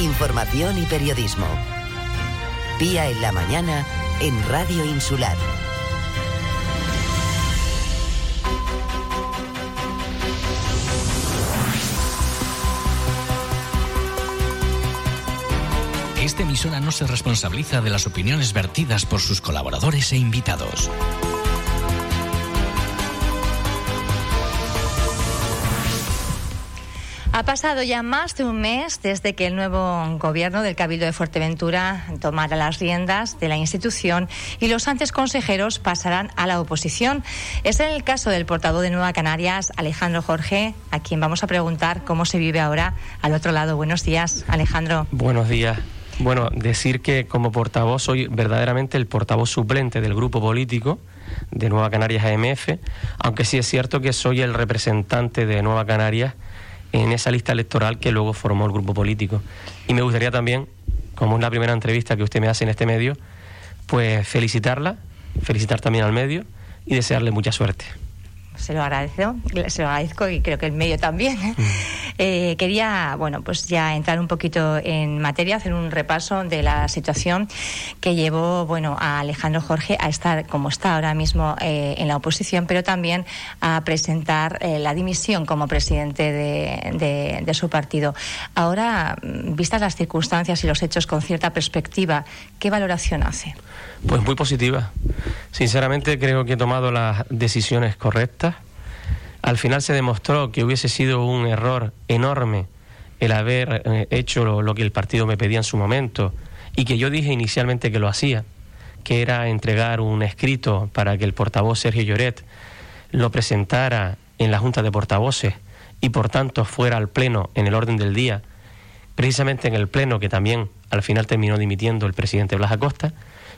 información y periodismo. Pía en la mañana en Radio Insular. Esta emisora no se responsabiliza de las opiniones vertidas por sus colaboradores e invitados. Ha pasado ya más de un mes desde que el nuevo gobierno del Cabildo de Fuerteventura tomara las riendas de la institución y los antes consejeros pasarán a la oposición. Es el caso del portavoz de Nueva Canarias, Alejandro Jorge, a quien vamos a preguntar cómo se vive ahora al otro lado. Buenos días, Alejandro. Buenos días. Bueno, decir que como portavoz soy verdaderamente el portavoz suplente del grupo político de Nueva Canarias AMF, aunque sí es cierto que soy el representante de Nueva Canarias en esa lista electoral que luego formó el grupo político. Y me gustaría también, como es la primera entrevista que usted me hace en este medio, pues felicitarla, felicitar también al medio y desearle mucha suerte se lo agradezco, se lo agradezco y creo que el medio también. Eh, quería, bueno, pues ya entrar un poquito en materia, hacer un repaso de la situación que llevó, bueno, a Alejandro Jorge a estar como está ahora mismo eh, en la oposición, pero también a presentar eh, la dimisión como presidente de, de, su partido. Ahora, mm, vistas las circunstancias y los hechos con cierta perspectiva, ¿qué valoración hace? Pues muy positiva. Sinceramente creo que he tomado las decisiones correctas. Al final se demostró que hubiese sido un error enorme el haber eh, hecho lo, que el partido me pedía en su momento y que yo dije inicialmente que lo hacía, que era entregar un escrito para que el portavoz Sergio Lloret lo presentara en la Junta de Portavoces y por tanto fuera al Pleno en el orden del día, precisamente en el Pleno que también al final terminó dimitiendo el presidente Blas Acosta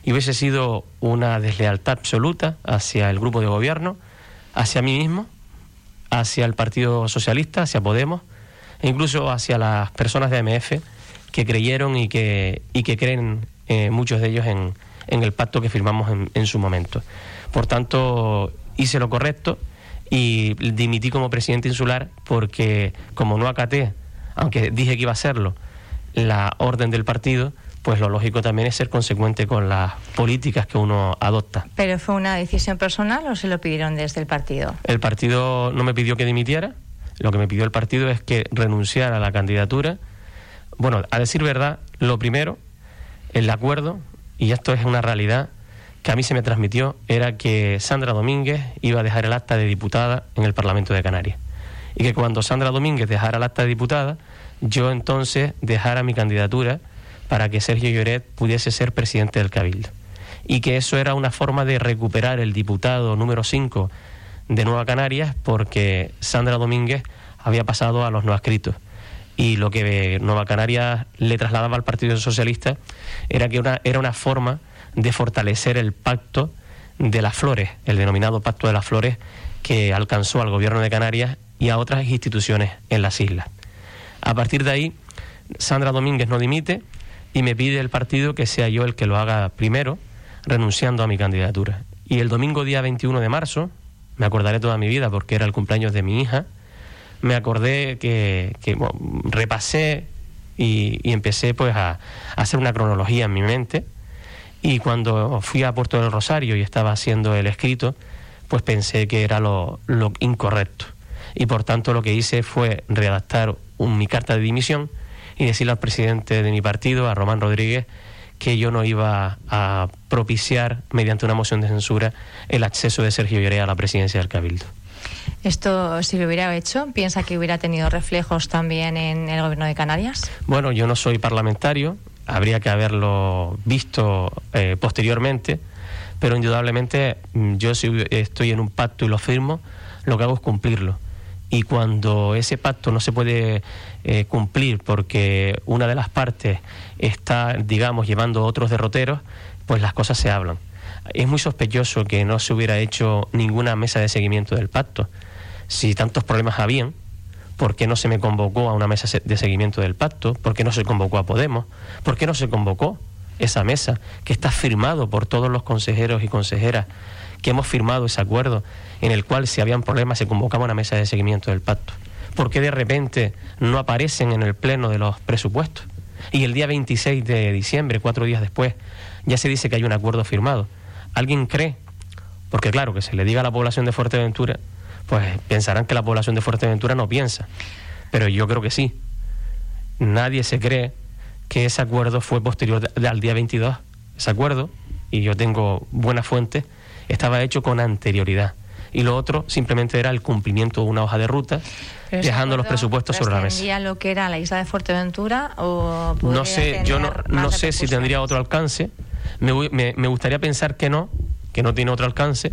y hubiese sido una deslealtad absoluta hacia el grupo de gobierno, hacia mí mismo, hacia el Partido Socialista, hacia Podemos e incluso hacia las personas de AMF que creyeron y que, y que creen eh, muchos de ellos en, en, el pacto que firmamos en, en su momento. Por tanto, hice lo correcto y dimití como presidente insular porque como no acaté, aunque dije que iba a hacerlo, la orden del partido, pues lo lógico también es ser consecuente con las políticas que uno adopta. ¿Pero fue una decisión personal o se lo pidieron desde el partido? El partido no me pidió que dimitiera, lo que me pidió el partido es que renunciara a la candidatura. Bueno, a decir verdad, lo primero, el acuerdo, y esto es una realidad que a mí se me transmitió, era que Sandra Domínguez iba a dejar el acta de diputada en el Parlamento de Canarias. Y que cuando Sandra Domínguez dejara el acta de diputada, yo entonces dejara mi candidatura para que Sergio Lloret pudiese ser presidente del Cabildo. Y que eso era una forma de recuperar el diputado número 5 de Nueva Canarias porque Sandra Domínguez había pasado a los no adscritos. Y lo que Nueva Canarias le trasladaba al Partido Socialista era que era una forma de fortalecer el pacto de las flores, el denominado Pacto de las Flores, que alcanzó al Gobierno de Canarias y a otras instituciones en las islas. A partir de ahí, Sandra Domínguez no dimite, y me pide el partido que sea yo el que lo haga primero, renunciando a mi candidatura. Y el domingo día 21 de marzo, me acordaré toda mi vida porque era el cumpleaños de mi hija, me acordé que, repasé y, empecé pues a, hacer una cronología en mi mente y cuando fui a Puerto del Rosario y estaba haciendo el escrito, pues pensé que era lo, incorrecto. Y por tanto lo que hice fue redactar mi carta de dimisión y decirle al presidente de mi partido, a Román Rodríguez, que yo no iba a propiciar, mediante una moción de censura, el acceso de Sergio Llorea a la presidencia del Cabildo. ¿Esto, si lo hubiera hecho, piensa que hubiera tenido reflejos también en el gobierno de Canarias? Bueno, yo no soy parlamentario, habría que haberlo visto eh, posteriormente, pero indudablemente mm, yo si estoy en un pacto y lo firmo, lo que hago es cumplirlo y cuando ese pacto no se puede eh, cumplir porque una de las partes está, digamos, llevando otros derroteros, pues las cosas se hablan. Es muy sospechoso que no se hubiera hecho ninguna mesa de seguimiento del pacto. Si tantos problemas habían, ¿por qué no se me convocó a una mesa de seguimiento del pacto? ¿Por qué no se convocó a Podemos? ¿Por qué no se convocó esa mesa que está firmado por todos los consejeros y consejeras que hemos firmado ese acuerdo en el cual si habían problemas se convocaba una mesa de seguimiento del pacto? ¿Por qué de repente no aparecen en el pleno de los presupuestos? Y el día 26 de diciembre, cuatro días después, ya se dice que hay un acuerdo firmado. ¿Alguien cree? Porque claro, que se le diga a la población de Fuerteventura, pues pensarán que la población de Fuerteventura no piensa. Pero yo creo que sí. Nadie se cree que ese acuerdo fue posterior al día 22. Ese acuerdo, y yo tengo buena fuente, estaba hecho con anterioridad. Y lo otro simplemente era el cumplimiento de una hoja de ruta, dejando los presupuestos sobre la mesa. lo que era la isla de Fuerteventura o no sé, yo no, no sé si tendría otro alcance. Me, me, me gustaría pensar que no, que no tiene otro alcance,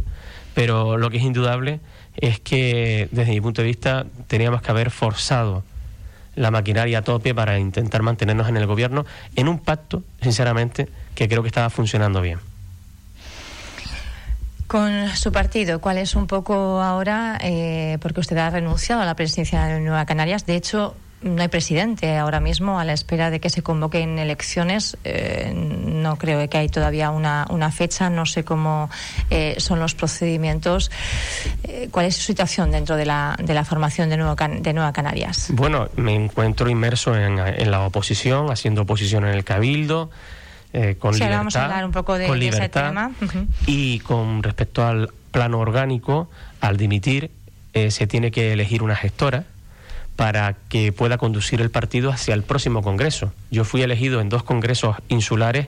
pero lo que es indudable es que desde mi punto de vista teníamos que haber forzado la maquinaria a tope para intentar mantenernos en el gobierno en un pacto, sinceramente, que creo que estaba funcionando bien. Con su partido, ¿cuál es un poco ahora? Eh, porque usted ha renunciado a la presidencia de Nueva Canarias. De hecho, no hay presidente ahora mismo a la espera de que se convoquen elecciones. Eh, no creo que hay todavía una, fecha. No sé cómo eh, son los procedimientos. ¿Cuál es su situación dentro de la, de la formación de Nueva, de Nueva Canarias? Bueno, me encuentro inmerso en la oposición, haciendo oposición en el Cabildo. Eh, con sí, libertad, vamos a hablar un poco de, con ese tema. Y con respecto al plano orgánico, al dimitir, eh, se tiene que elegir una gestora para que pueda conducir el partido hacia el próximo Congreso. Yo fui elegido en dos congresos insulares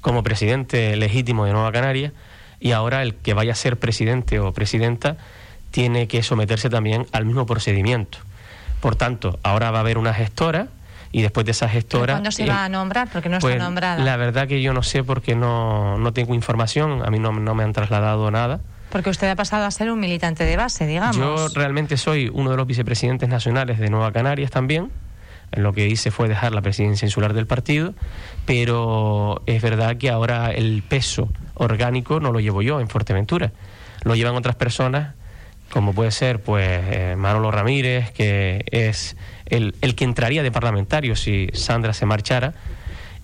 como presidente legítimo de Nueva Canaria y ahora el que vaya a ser presidente o presidenta tiene que someterse también al mismo procedimiento. Por tanto, ahora va a haber una gestora y después de esa gestora... ¿Cuándo se va a nombrar? Porque no está pues, nombrada. La verdad que yo no sé porque no, no tengo información, a mí no, no me han trasladado nada. Porque usted ha pasado a ser un militante de base, digamos. Yo realmente soy uno de los vicepresidentes nacionales de Nueva Canarias también. Lo que hice fue dejar la presidencia insular del partido, pero es verdad que ahora el peso orgánico no lo llevo yo en Fuerteventura, lo llevan otras personas, como puede ser pues eh, Manolo Ramírez, que es el, el que entraría de parlamentario si Sandra se marchara,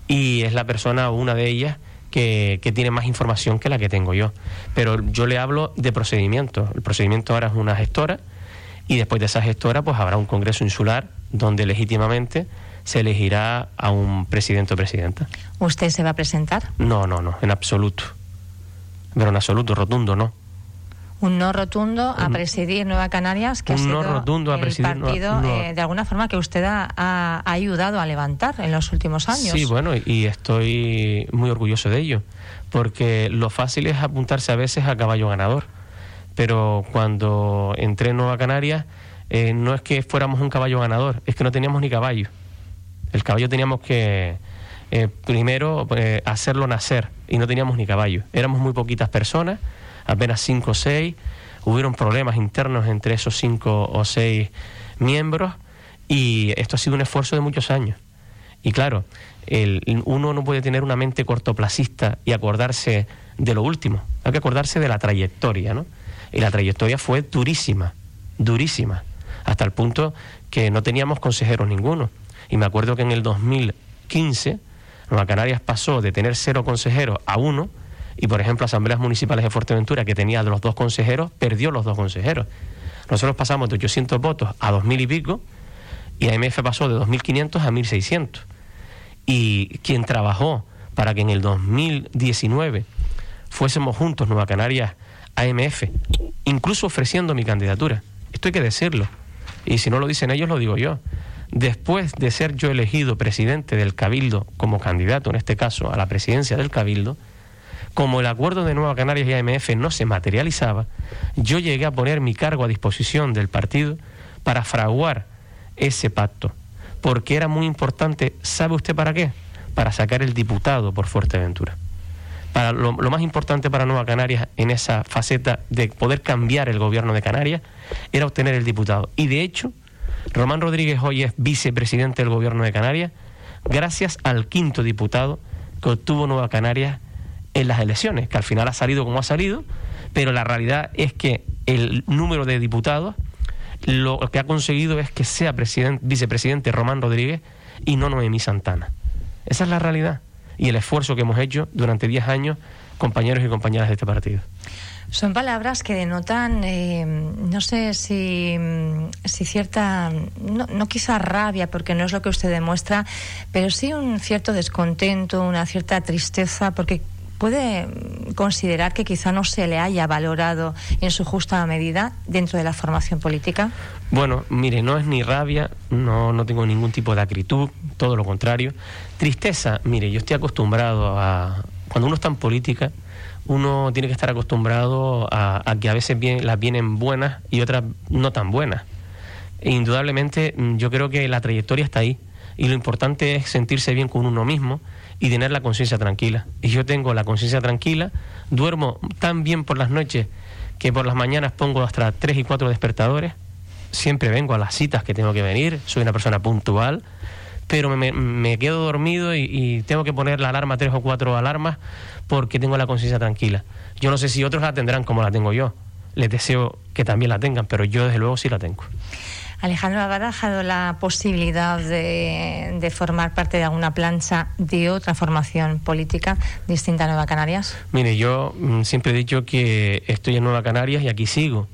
y es la persona, una de ellas, que, que, tiene más información que la que tengo yo. Pero yo le hablo de procedimiento. El procedimiento ahora es una gestora y después de esa gestora pues habrá un congreso insular donde legítimamente se elegirá a un presidente o presidenta. ¿Usted se va a presentar? No, no, no, en absoluto. Pero en absoluto, rotundo, no un no rotundo a presidir Nueva Canarias, que un ha sido no rotundo a el presidir partido no, no. Eh, de alguna forma que usted ha, ha, ayudado a levantar en los últimos años. Sí, bueno, y estoy muy orgulloso de ello, porque lo fácil es apuntarse a veces a caballo ganador, pero cuando entré en Nueva Canarias eh, no es que fuéramos un caballo ganador, es que no teníamos ni caballo. El caballo teníamos que eh, primero eh, hacerlo nacer y no teníamos ni caballo. Éramos muy poquitas personas apenas cinco o seis, hubieron problemas internos entre esos cinco o seis miembros y esto ha sido un esfuerzo de muchos años. Y claro, el, uno no puede tener una mente cortoplacista y acordarse de lo último, hay que acordarse de la trayectoria, ¿no? Y la trayectoria fue durísima, durísima, hasta el punto que no teníamos consejeros ninguno. Y me acuerdo que en el 2015, Nueva Canarias pasó de tener cero consejeros a uno, y, por ejemplo, asambleas municipales de Fuerteventura, que tenía de los dos consejeros, perdió los dos consejeros. Nosotros pasamos de 800 votos a 2.000 y pico, y AMF pasó de 2.500 a 1.600. Y quien trabajó para que en el 2019 fuésemos juntos Nueva Canarias AMF, incluso ofreciendo mi candidatura. Esto hay que decirlo. Y si no lo dicen ellos, lo digo yo. Después de ser yo elegido presidente del Cabildo como candidato, en este caso, a la presidencia del Cabildo, como el acuerdo de Nueva Canarias y AMF no se materializaba, yo llegué a poner mi cargo a disposición del partido para fraguar ese pacto, porque era muy importante, ¿sabe usted para qué? Para sacar el diputado por Fuerteventura. Para lo, lo, más importante para Nueva Canarias en esa faceta de poder cambiar el gobierno de Canarias era obtener el diputado. Y de hecho, Román Rodríguez hoy es vicepresidente del gobierno de Canarias gracias al quinto diputado que obtuvo Nueva Canarias en las elecciones, que al final ha salido como ha salido, pero la realidad es que el número de diputados lo que ha conseguido es que sea presidente, vicepresidente Román Rodríguez y no Noemí Santana. Esa es la realidad y el esfuerzo que hemos hecho durante 10 años compañeros y compañeras de este partido. Son palabras que denotan, eh, no sé si, si cierta, no, no, quizá rabia, porque no es lo que usted demuestra, pero sí un cierto descontento, una cierta tristeza, porque puede considerar que quizá no se le haya valorado en su justa medida dentro de la formación política. Bueno, mire, no es ni rabia, no, no tengo ningún tipo de acritud, todo lo contrario. Tristeza, mire, yo estoy acostumbrado a, cuando uno está en política, uno tiene que estar acostumbrado a, que a veces las vienen buenas y otras no tan buenas. E indudablemente mm, yo creo que la trayectoria está ahí y lo importante es sentirse bien con uno mismo y tener la conciencia tranquila. Y yo tengo la conciencia tranquila, duermo tan bien por las noches que por las mañanas pongo hasta tres y cuatro despertadores, siempre vengo a las citas que tengo que venir, soy una persona puntual, pero me, quedo dormido y, y, tengo que poner la alarma, tres o cuatro alarmas, porque tengo la conciencia tranquila. Yo no sé si otros la tendrán como la tengo yo. Les deseo que también la tengan, pero yo desde luego sí la tengo. Alejandro, ¿ha barajado la posibilidad de, formar parte de alguna plancha de otra formación política distinta a Nueva Canarias? Mire, yo mm, siempre he dicho que estoy en Nueva Canarias y aquí sigo.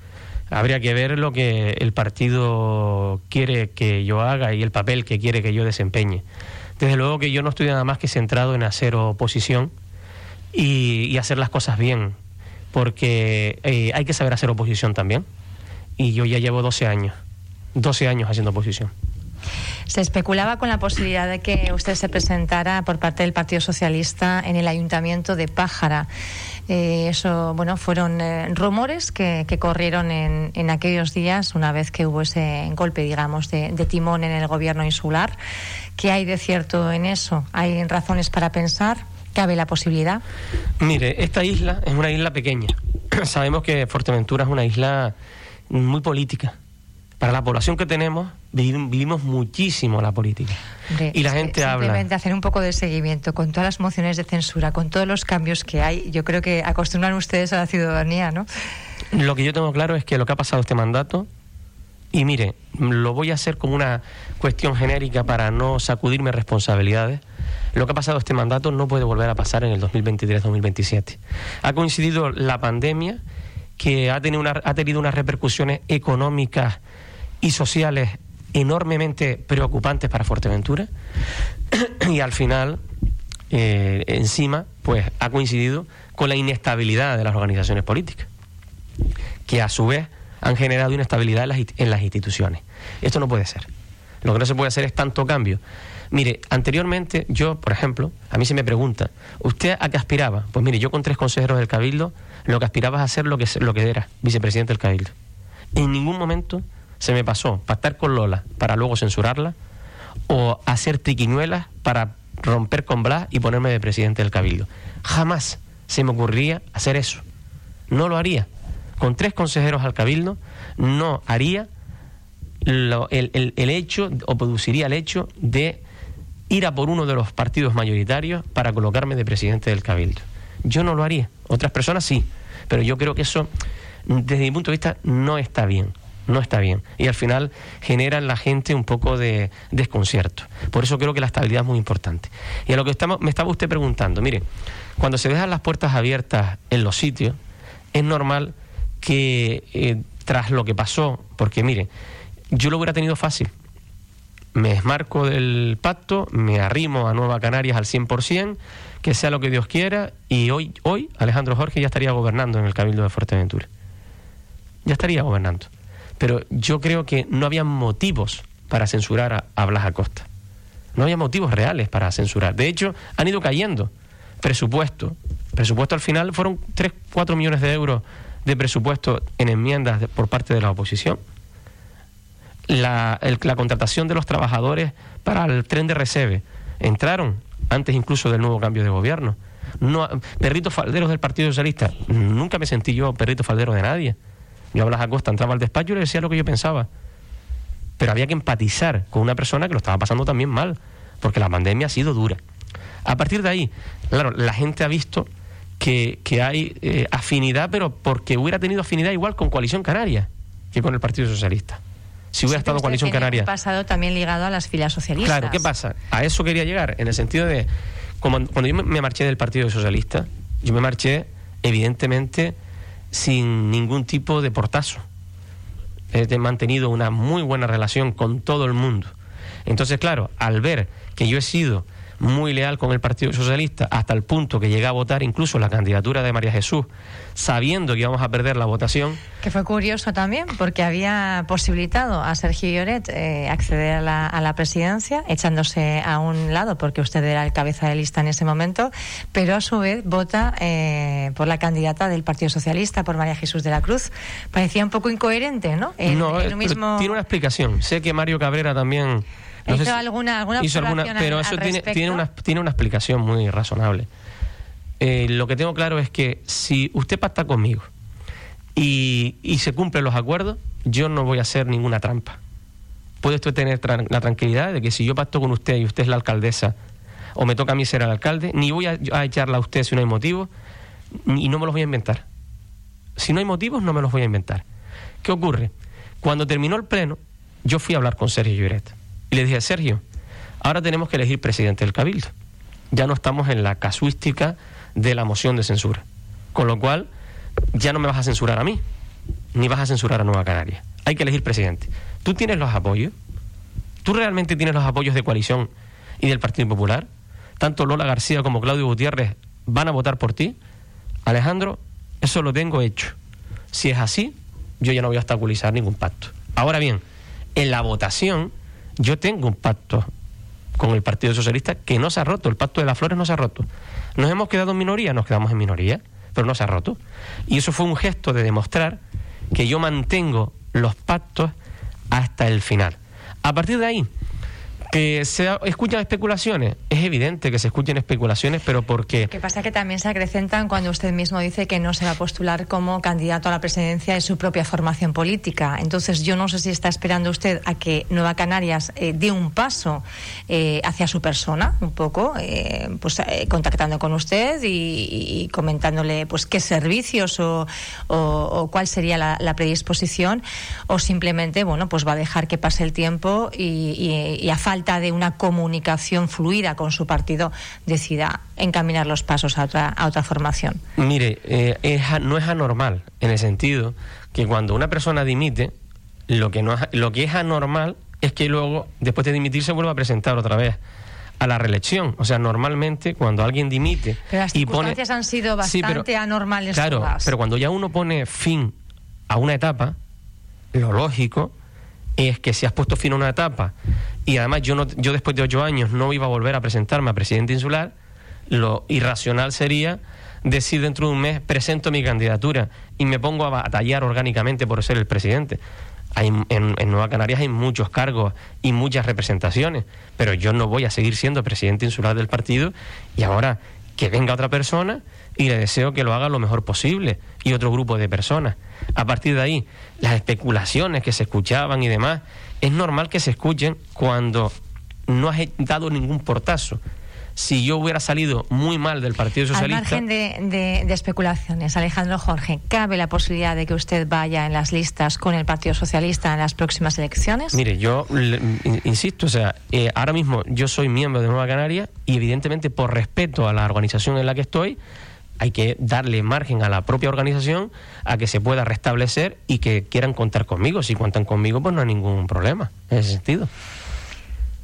Habría que ver lo que el partido quiere que yo haga y el papel que quiere que yo desempeñe. Desde luego que yo no estoy nada más que centrado en hacer oposición y, hacer las cosas bien, porque eh, hay que saber hacer oposición también. Y yo ya llevo 12 años, 12 años haciendo oposición. Se especulaba con la posibilidad de que usted se presentara por parte del Partido Socialista en el Ayuntamiento de Pájara. Eh, eso, bueno, fueron eh, rumores que, corrieron en, en, aquellos días, una vez que hubo ese golpe, digamos, de, de, timón en el gobierno insular. ¿Qué hay de cierto en eso? ¿Hay razones para pensar? ¿Cabe la posibilidad? Mire, esta isla es una isla pequeña. Sabemos que Fuerteventura es una isla muy política. Para la población que tenemos, vivimos muchísimo la política. y la gente habla. Simplemente hacer un poco de seguimiento con todas las mociones de censura, con todos los cambios que hay. Yo creo que acostumbran ustedes a la ciudadanía, ¿no? Lo que yo tengo claro es que lo que ha pasado este mandato, y mire, lo voy a hacer como una cuestión genérica para no sacudirme responsabilidades lo que ha pasado este mandato no puede volver a pasar en el 2023-2027. Ha coincidido la pandemia que ha tenido, ha tenido unas repercusiones económicas y sociales enormemente preocupantes para Fuerteventura y al final eh, encima pues ha coincidido con la inestabilidad de las organizaciones políticas que a su vez han generado inestabilidad en las, en las instituciones. Esto no puede ser. Lo que no se puede hacer es tanto cambio Mire, anteriormente yo, por ejemplo, a mí se me pregunta, ¿usted a qué aspiraba? Pues mire, yo con tres consejeros del Cabildo lo que aspiraba es a ser lo que, lo que era, vicepresidente del Cabildo. En ningún momento se me pasó pactar con Lola para luego censurarla o hacer triquiñuelas para romper con Blas y ponerme de presidente del Cabildo. Jamás se me ocurriría hacer eso. No lo haría. Con tres consejeros al Cabildo no haría el, el, hecho o produciría el hecho de ir a por uno de los partidos mayoritarios para colocarme de presidente del Cabildo. Yo no lo haría, otras personas sí, pero yo creo que eso, desde mi punto de vista, no está bien. No está bien. Y al final genera en la gente un poco de desconcierto. Por eso creo que la estabilidad es muy importante. Y a lo que estamos, me estaba usted preguntando, mire, cuando se dejan las puertas abiertas en los sitios, es normal que eh, tras lo que pasó, porque mire, yo lo hubiera tenido fácil me desmarco del pacto, me arrimo a Nueva Canarias al 100%, que sea lo que Dios quiera, y hoy, hoy Alejandro Jorge ya estaría gobernando en el Cabildo de Fuerteventura. Ya estaría gobernando. Pero yo creo que no había motivos para censurar a, Blas Acosta. No había motivos reales para censurar. De hecho, han ido cayendo. Presupuesto. Presupuesto al final fueron 3, 4 millones de euros de presupuesto en enmiendas por parte de la oposición la, la contratación de los trabajadores para el tren de Recebe. Entraron antes incluso del nuevo cambio de gobierno. No, perritos falderos del Partido Socialista. Nunca me sentí yo perrito faldero de nadie. Yo a a Costa entraba al despacho y le decía lo que yo pensaba. Pero había que empatizar con una persona que lo estaba pasando también mal, porque la pandemia ha sido dura. A partir de ahí, claro, la gente ha visto que, que hay eh, afinidad, pero porque hubiera tenido afinidad igual con Coalición Canaria que con el Partido Socialista si hubiera estado Coalición Canaria. pasado también ligado a las filas socialistas. Claro, ¿qué pasa? A eso quería llegar, en el sentido de, cuando yo me marché del Partido Socialista, yo me marché, evidentemente, sin ningún tipo de portazo. He mantenido una muy buena relación con todo el mundo. Entonces, claro, al ver que yo he sido muy leal con el Partido Socialista hasta el punto que llegué a votar incluso la candidatura de María Jesús, sabiendo que íbamos a perder la votación. Que fue curioso también, porque había posibilitado a Sergio Lloret eh, acceder a la, a la, presidencia, echándose a un lado, porque usted era el cabeza de lista en ese momento, pero a su vez vota eh, por la candidata del Partido Socialista, por María Jesús de la Cruz. Parecía un poco incoherente, ¿no? no, tiene una explicación. Sé que Mario Cabrera también ¿Hizo alguna, alguna, hizo Pero eso tiene, tiene, una, tiene una explicación muy razonable. Eh, lo que tengo claro es que si usted pacta conmigo y, y se cumplen los acuerdos, yo no voy a hacer ninguna trampa. Puede usted tener la tranquilidad de que si yo pacto con usted y usted es la alcaldesa, o me toca a mí ser el alcalde, ni voy a, a echarla a usted si no hay motivo, y no me los voy a inventar. Si no hay motivos, no me los voy a inventar. ¿Qué ocurre? Cuando terminó el pleno, yo fui a hablar con Sergio Lloret. Y le dije, Sergio, ahora tenemos que elegir presidente del Cabildo. Ya no estamos en la casuística de la moción de censura. Con lo cual, ya no me vas a censurar a mí, ni vas a censurar a Nueva Canaria. Hay que elegir presidente. ¿Tú tienes los apoyos? ¿Tú realmente tienes los apoyos de coalición y del Partido Popular? Tanto Lola García como Claudio Gutiérrez van a votar por ti. Alejandro, eso lo tengo hecho. Si es así, yo ya no voy a obstaculizar ningún pacto. Ahora bien, en la votación yo tengo un pacto con el Partido Socialista que no se ha roto, el pacto de las flores no se ha roto. Nos hemos quedado en minoría, nos quedamos en minoría, pero no se ha roto. Y eso fue un gesto de demostrar que yo mantengo los pactos hasta el final. A partir de ahí, que se escuchan especulaciones, es evidente que se escuchen especulaciones, pero porque... Lo que pasa que también se acrecentan cuando usted mismo dice que no se va a postular como candidato a la presidencia de su propia formación política. Entonces yo no sé si está esperando usted a que Nueva Canarias eh, dé un paso eh, hacia su persona, un poco, eh, pues contactando con usted y, comentándole pues qué servicios o, o, cuál sería la, predisposición, o simplemente, bueno, pues va a dejar que pase el tiempo y, y a falta falta de una comunicación fluida con su partido, decida encaminar los pasos a otra, a otra formación? Mire, eh, no es anormal en el sentido que cuando una persona dimite, lo que, no es, lo que es anormal es que luego, después de dimitir, se vuelva a presentar otra vez a la reelección. O sea, normalmente cuando alguien dimite pero las circunstancias han sido bastante anormales. Claro, pero cuando ya uno pone fin a una etapa, lo lógico es que si has puesto fin a una etapa y además yo, no, yo después de ocho años no iba a volver a presentarme a presidente insular, lo irracional sería decir dentro de un mes presento mi candidatura y me pongo a batallar orgánicamente por ser el presidente. En, en, Nueva Canarias hay muchos cargos y muchas representaciones, pero yo no voy a seguir siendo presidente insular del partido y ahora que venga otra persona y le deseo que lo haga lo mejor posible y otro grupo de personas. A partir de ahí, las especulaciones que se escuchaban y demás, es normal que se escuchen cuando no has dado ningún portazo. Si yo hubiera salido muy mal del Partido Socialista. Al margen de, especulaciones, Alejandro Jorge, ¿cabe la posibilidad de que usted vaya en las listas con el Partido Socialista en las próximas elecciones? Mire, yo insisto, o sea, eh, ahora mismo yo soy miembro de Nueva Canaria y evidentemente por respeto a la organización en la que estoy, hay que darle margen a la propia organización a que se pueda restablecer y que quieran contar conmigo. Si cuentan conmigo, pues no hay ningún problema en ese sentido.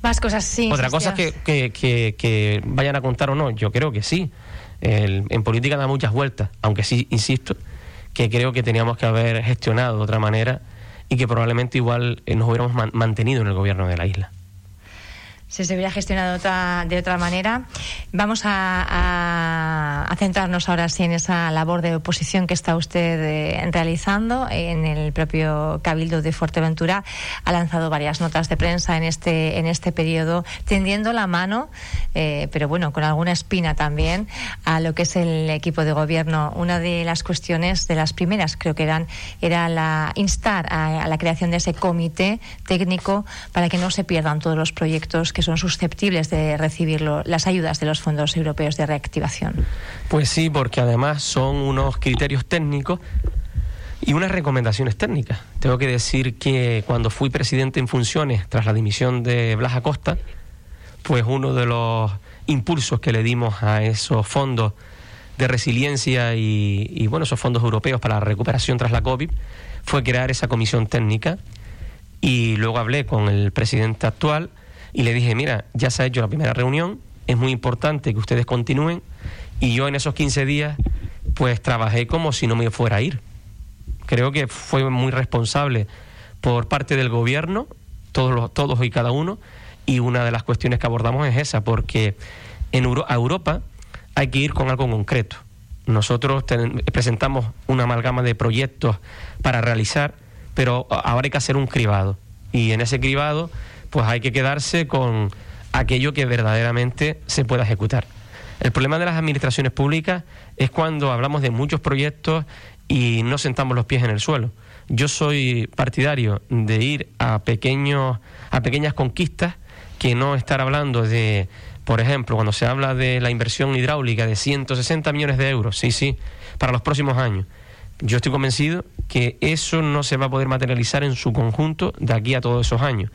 Más cosas, sí. Otra cosa es que, que, vayan a contar o no, yo creo que sí. en política da muchas vueltas, aunque sí, insisto, que creo que teníamos que haber gestionado de otra manera y que probablemente igual eh, nos hubiéramos mantenido en el gobierno de la isla si se hubiera gestionado de otra, de otra manera. Vamos a, centrarnos ahora sí en esa labor de oposición que está usted eh, realizando en el propio Cabildo de Fuerteventura. Ha lanzado varias notas de prensa en este, en este periodo, tendiendo la mano, eh, pero bueno, con alguna espina también, a lo que es el equipo de gobierno. Una de las cuestiones, de las primeras creo que eran, era la instar a la creación de ese comité técnico para que no se pierdan todos los proyectos que son susceptibles de recibir las ayudas de los fondos europeos de reactivación. Pues sí, porque además son unos criterios técnicos y unas recomendaciones técnicas. Tengo que decir que cuando fui presidente en funciones tras la dimisión de Blas Acosta, pues uno de los impulsos que le dimos a esos fondos de resiliencia y, y, bueno, esos fondos europeos para la recuperación tras la COVID, fue crear esa comisión técnica y luego hablé con el presidente actual y le dije, mira, ya se ha hecho la primera reunión, es muy importante que ustedes continúen y yo en esos 15 días pues trabajé como si no me fuera a ir. Creo que fue muy responsable por parte del gobierno, todos, todos y cada uno, y una de las cuestiones que abordamos es esa, porque en a Europa hay que ir con algo concreto. Nosotros presentamos una amalgama de proyectos para realizar, pero ahora hay que hacer un cribado. Y en ese cribado, pues hay que quedarse con aquello que verdaderamente se pueda ejecutar. El problema de las administraciones públicas es cuando hablamos de muchos proyectos y no sentamos los pies en el suelo. Yo soy partidario de ir a pequeños a pequeñas conquistas que no estar hablando de por ejemplo, cuando se habla de la inversión hidráulica de 160 millones de euros, sí, sí, para los próximos años. Yo estoy convencido que eso no se va a poder materializar en su conjunto de aquí a todos esos años.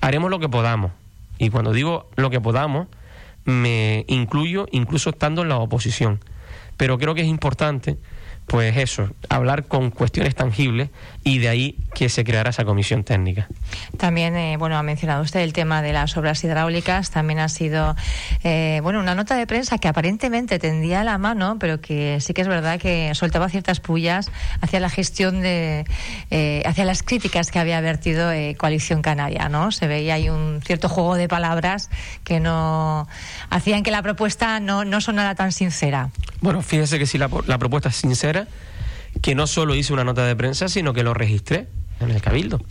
Haremos lo que podamos. Y cuando digo lo que podamos, me incluyo incluso estando en la oposición. Pero creo que es importante pues eso, hablar con cuestiones tangibles y de ahí que se creara esa comisión técnica. También, eh, bueno, ha mencionado usted el tema de las obras hidráulicas, también ha sido, eh, bueno, una nota de prensa que aparentemente tendía la mano, pero que sí que es verdad que soltaba ciertas pullas hacia la gestión de, eh, hacia las críticas que había vertido Coalición Canaria, ¿no? Se veía ahí un cierto juego de palabras que no hacían que la propuesta no, no sonara tan sincera. Bueno, fíjese que si la, propuesta es sincera, que no solo hice una nota de prensa, sino que lo registré en el Cabildo.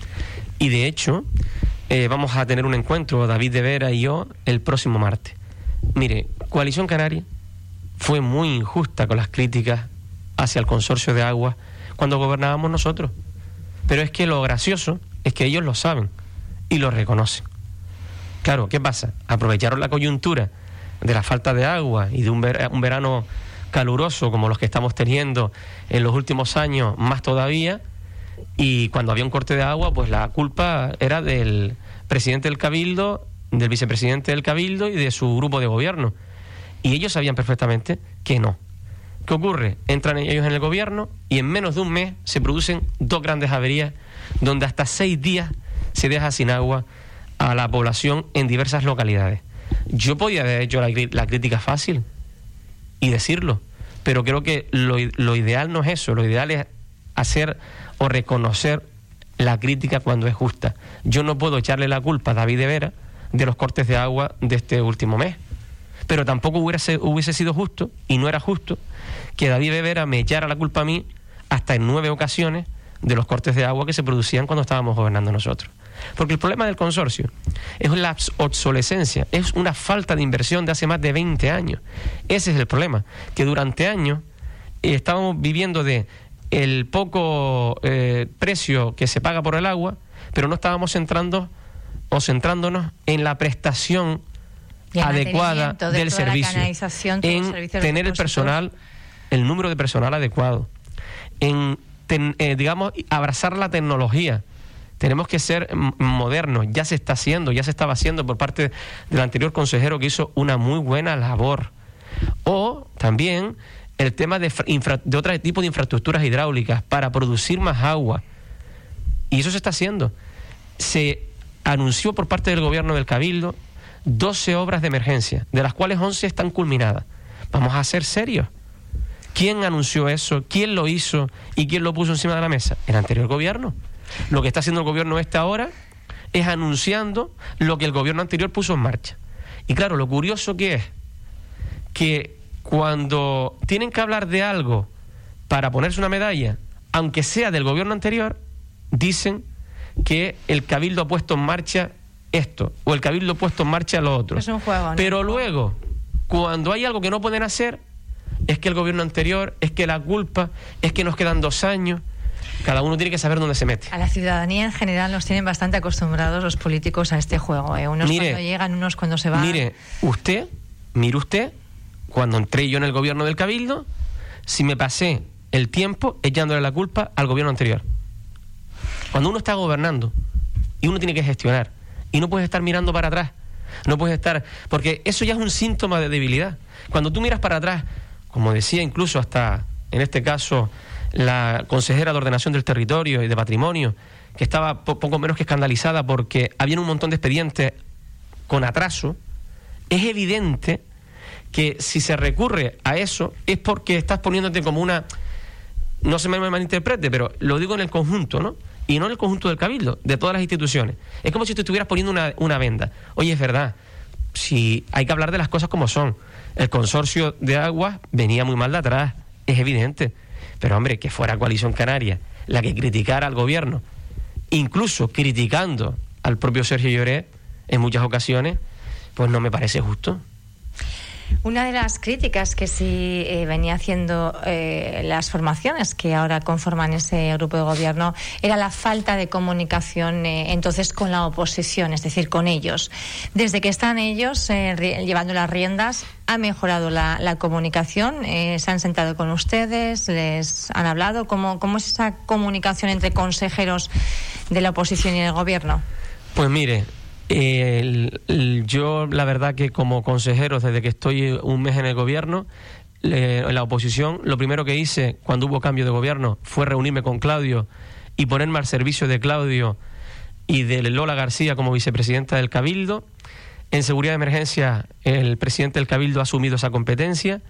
Y de hecho, eh, vamos a tener un encuentro, David de Vera y yo, el próximo martes. Mire, Coalición Canaria fue muy injusta con las críticas hacia el consorcio de agua cuando gobernábamos nosotros. Pero es que lo gracioso es que ellos lo saben y lo reconocen. Claro, ¿qué pasa? Aprovecharon la coyuntura de la falta de agua y de un, un verano caluroso como los que estamos teniendo en los últimos años, más todavía, y cuando había un corte de agua, pues la culpa era del presidente del Cabildo, del vicepresidente del Cabildo y de su grupo de gobierno. Y ellos sabían perfectamente que no. ¿Qué ocurre? Entran ellos en el gobierno y en menos de un mes se producen dos grandes averías donde hasta seis días se deja sin agua a la población en diversas localidades. Yo podía haber hecho la, la crítica fácil, y decirlo. Pero creo que lo, lo ideal no es eso, lo ideal es hacer o reconocer la crítica cuando es justa. Yo no puedo echarle la culpa a David de Vera de los cortes de agua de este último mes. Pero tampoco hubiese, hubiese sido justo, y no era justo, que David de Vera me echara la culpa a mí hasta en nueve ocasiones de los cortes de agua que se producían cuando estábamos gobernando nosotros. Porque el problema del consorcio es la obsolescencia, es una falta de inversión de hace más de 20 años. Ese es el problema, que durante años eh, estábamos viviendo de el poco eh, precio que se paga por el agua, pero no estábamos centrando o centrándonos en la prestación adecuada del servicio, en tener el personal, el número de personal adecuado, en eh, digamos abrazar la tecnología tenemos que ser modernos, ya se está haciendo, ya se estaba haciendo por parte del anterior consejero que hizo una muy buena labor. O también el tema de, de otro tipo de infraestructuras hidráulicas para producir más agua. Y eso se está haciendo. Se anunció por parte del gobierno del Cabildo 12 obras de emergencia, de las cuales 11 están culminadas. Vamos a ser serios. ¿Quién anunció eso? ¿Quién lo hizo? ¿Y quién lo puso encima de la mesa? El anterior gobierno. Lo que está haciendo el gobierno este ahora es anunciando lo que el gobierno anterior puso en marcha. Y claro, lo curioso que es que cuando tienen que hablar de algo para ponerse una medalla, aunque sea del gobierno anterior, dicen que el cabildo ha puesto en marcha esto o el cabildo ha puesto en marcha lo otro. Es un juego, Pero luego, cuando hay algo que no pueden hacer, es que el gobierno anterior, es que la culpa, es que nos quedan dos años, cada uno tiene que saber dónde se mete. A la ciudadanía en general nos tienen bastante acostumbrados los políticos a este juego. ¿eh? Unos cuando llegan, unos cuando se van. Mire, usted, mire usted, cuando entré yo en el gobierno del Cabildo, si me pasé el tiempo echándole la culpa al gobierno anterior. Cuando uno está gobernando y uno tiene que gestionar y no puedes estar mirando para atrás, no puedes estar, porque eso ya es un síntoma de debilidad. Cuando tú miras para atrás como decía incluso hasta, en este caso, la consejera de ordenación del territorio y de patrimonio, que estaba poco menos que escandalizada porque había un montón de expedientes con atraso, es evidente que si se recurre a eso es porque estás poniéndote como una, no se me malinterprete, pero lo digo en el conjunto, ¿no? Y no en el conjunto del cabildo, de todas las instituciones. Es como si tú estuvieras poniendo una, una venda. Oye, es verdad, si hay que hablar de las cosas como son. El consorcio de aguas venía muy mal de atrás, es evidente. Pero hombre, que fuera Coalición Canaria la que criticara al gobierno, incluso criticando al propio Sergio Lloret en muchas ocasiones, pues no me parece justo. Una de las críticas que sí eh, venía haciendo eh, las formaciones que ahora conforman ese grupo de gobierno era la falta de comunicación eh, entonces con la oposición, es decir, con ellos. Desde que están ellos llevando las riendas, ha mejorado la, comunicación. se han sentado con ustedes, les han hablado. ¿Cómo, ¿Cómo es esa comunicación entre consejeros de la oposición y el gobierno? Pues mire, yo, la verdad que como consejero, desde que estoy un mes en el gobierno, en la oposición, lo primero que hice cuando hubo cambio de gobierno fue reunirme con Claudio y ponerme al servicio de Claudio y de Lola García como vicepresidenta del Cabildo. En seguridad de emergencia, el presidente del Cabildo ha asumido esa competencia.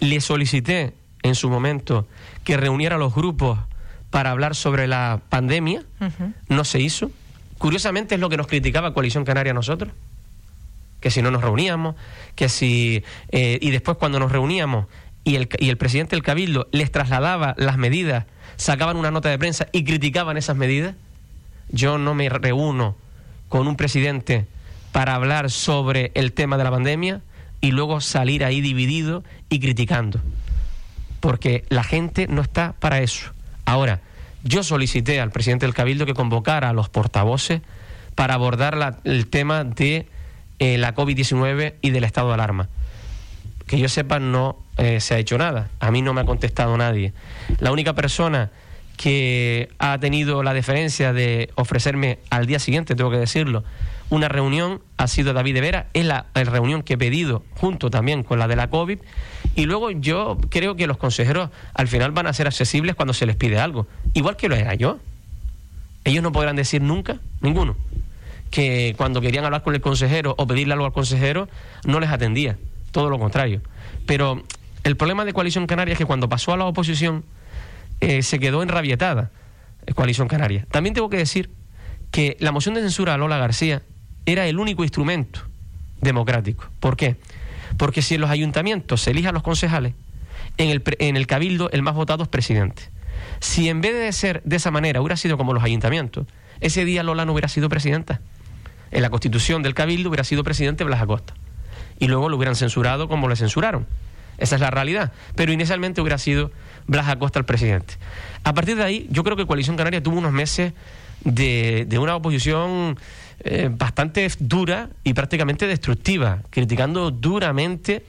Le solicité en su momento que reuniera a los grupos para hablar sobre la pandemia. No se hizo. Curiosamente es lo que nos criticaba Coalición Canaria a nosotros, que si no nos reuníamos, que si... Eh, y después cuando nos reuníamos y el, y el presidente del Cabildo les trasladaba las medidas, sacaban una nota de prensa y criticaban esas medidas, yo no me reúno con un presidente para hablar sobre el tema de la pandemia y luego salir ahí dividido y criticando. Porque la gente no está para eso. Ahora, yo solicité al presidente del Cabildo que convocara a los portavoces para abordar el tema de eh, la COVID-19 y del estado de alarma. Que yo sepa, no eh, se ha hecho nada. A mí no me ha contestado nadie. La única persona que ha tenido la deferencia de ofrecerme al día siguiente, tengo que decirlo, una reunión ha sido David de Vera, es la, la reunión que he pedido junto también con la de la COVID y luego yo creo que los consejeros al final van a ser accesibles cuando se les pide algo, igual que lo era yo. Ellos no podrán decir nunca, ninguno, que cuando querían hablar con el consejero o pedirle algo al consejero, no les atendía, todo lo contrario. Pero el problema de Coalición Canaria es que cuando pasó a la oposición eh, se quedó enrabietada eh, Coalición Canaria. También tengo que decir que la moción de censura a Lola García era el único instrumento democrático. ¿Por qué? Porque si en los ayuntamientos se elijan los concejales, en el, en el cabildo el más votado es presidente. Si en vez de ser de esa manera hubiera sido como los ayuntamientos, ese día Lola no hubiera sido presidenta. En la constitución del cabildo hubiera sido presidente Blas Acosta. Y luego lo hubieran censurado como le censuraron. Esa es la realidad. Pero inicialmente hubiera sido Blas Acosta el presidente. A partir de ahí, yo creo que Coalición Canaria tuvo unos meses de, de una oposición eh, bastante dura y prácticamente destructiva, criticando duramente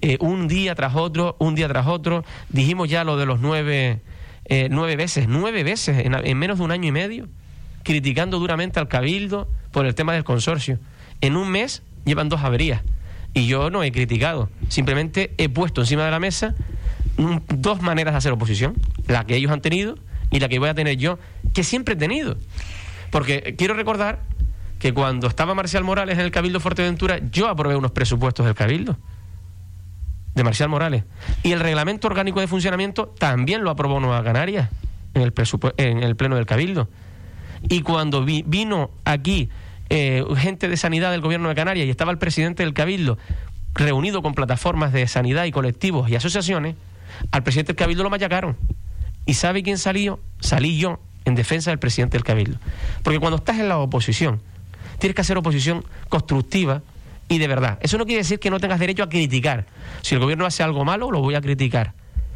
eh, un día tras otro, un día tras otro. Dijimos ya lo de los nueve, eh, nueve veces, nueve veces en, en menos de un año y medio, criticando duramente al cabildo por el tema del consorcio. En un mes llevan dos averías. Y yo no he criticado, simplemente he puesto encima de la mesa dos maneras de hacer oposición, la que ellos han tenido y la que voy a tener yo, que siempre he tenido. Porque quiero recordar que cuando estaba Marcial Morales en el Cabildo Fuerteventura, yo aprobé unos presupuestos del Cabildo de Marcial Morales. Y el reglamento orgánico de funcionamiento también lo aprobó Nueva Canarias en el, en el Pleno del Cabildo. Y cuando vino aquí eh, gente de sanidad del Gobierno de Canarias y estaba el presidente del Cabildo reunido con plataformas de sanidad y colectivos y asociaciones, al presidente del Cabildo lo machacaron. ¿Y sabe quién salió? Salí yo en defensa del presidente del Cabildo. Porque cuando estás en la oposición, tienes que hacer oposición constructiva y de verdad. Eso no quiere decir que no tengas derecho a criticar. Si el gobierno hace algo malo, lo voy a criticar.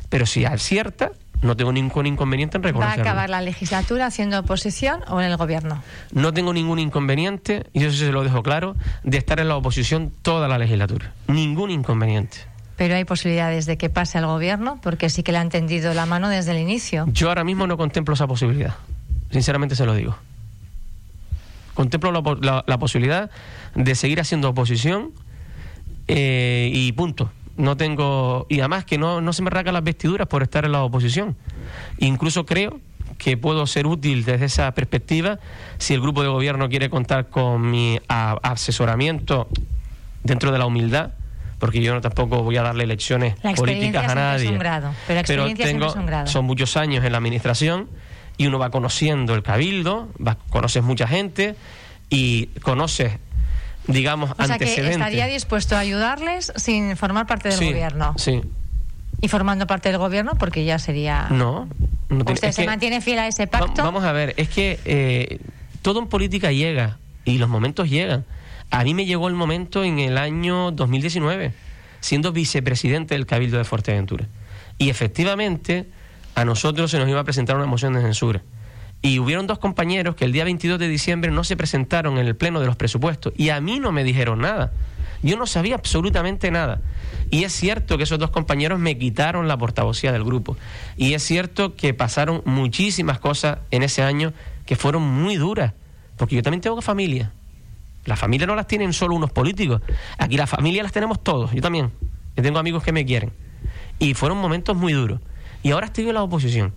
Pero si acierta, no tengo ningún inconveniente en reconocerlo. ¿Va a acabar la legislatura haciendo oposición o en el gobierno? No tengo ningún inconveniente, y eso se lo dejo claro, de estar en la oposición toda la legislatura. Ningún inconveniente. Pero hay posibilidades de que pase al gobierno, porque sí que le han tendido la mano desde el inicio. Yo ahora mismo no contemplo esa posibilidad. Sinceramente se lo digo. Contemplo la, posibilidad de seguir haciendo oposición eh, y punto. no tengo. Y además que no, no se me racan las vestiduras por estar en la oposición. Incluso creo que puedo ser útil desde esa perspectiva si el grupo de gobierno quiere contar con mi asesoramiento dentro de la humildad porque yo no tampoco voy a darle lecciones políticas a nadie. pero, tengo, son muchos años en la administración y uno va conociendo el cabildo, va, conoces mucha gente y conoces digamos, o sea Que estaría dispuesto a ayudarles sin formar parte del gobierno. Sí. Y formando parte del gobierno, porque ya sería. No. no ¿Usted se mantiene fiel a ese pacto? vamos a ver, es que eh, todo en política llega y los momentos llegan. A mí me llegó el momento en el año 2019, siendo vicepresidente del Cabildo de Fuerteventura. Y efectivamente, a nosotros se nos iba a presentar una moción de censura. Y hubieron dos compañeros que el día 22 de diciembre no se presentaron en el pleno de los presupuestos y a mí no me dijeron nada. Yo no sabía absolutamente nada. Y es cierto que esos dos compañeros me quitaron la portavocía del grupo. Y es cierto que pasaron muchísimas cosas en ese año que fueron muy duras. Porque yo también tengo familia. La familia no las tienen solo unos políticos. Aquí la familia las tenemos todos. Yo también. Yo tengo amigos que me quieren. Y fueron momentos muy duros. Y ahora estoy en la oposición.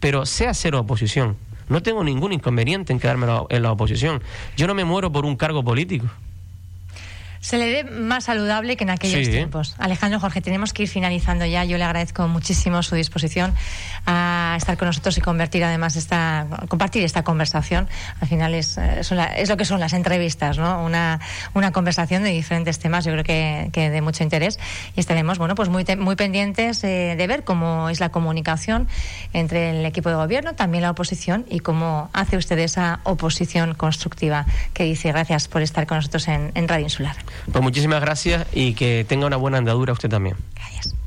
Pero sé hacer oposición no tengo ningún inconveniente en quedarme en la oposición. Yo no me muero por un cargo político se le dé más saludable que en aquellos tiempos. Alejandro Jorge, tenemos que ir finalizando ya. Yo le agradezco muchísimo su disposición a estar con nosotros y convertir además esta, compartir esta conversación. Al final es, eh, es lo que son las entrevistas, ¿no? Una, una conversación de diferentes temas, yo creo que, que de mucho interés. Y estaremos, bueno, pues muy, muy pendientes eh, de ver cómo es la comunicación entre el equipo de gobierno, también la oposición y cómo hace usted esa oposición constructiva que dice. Gracias por estar con nosotros en, en Radio Insular. Pues muchísimas gracias y que tenga una buena andadura usted también. Gracias.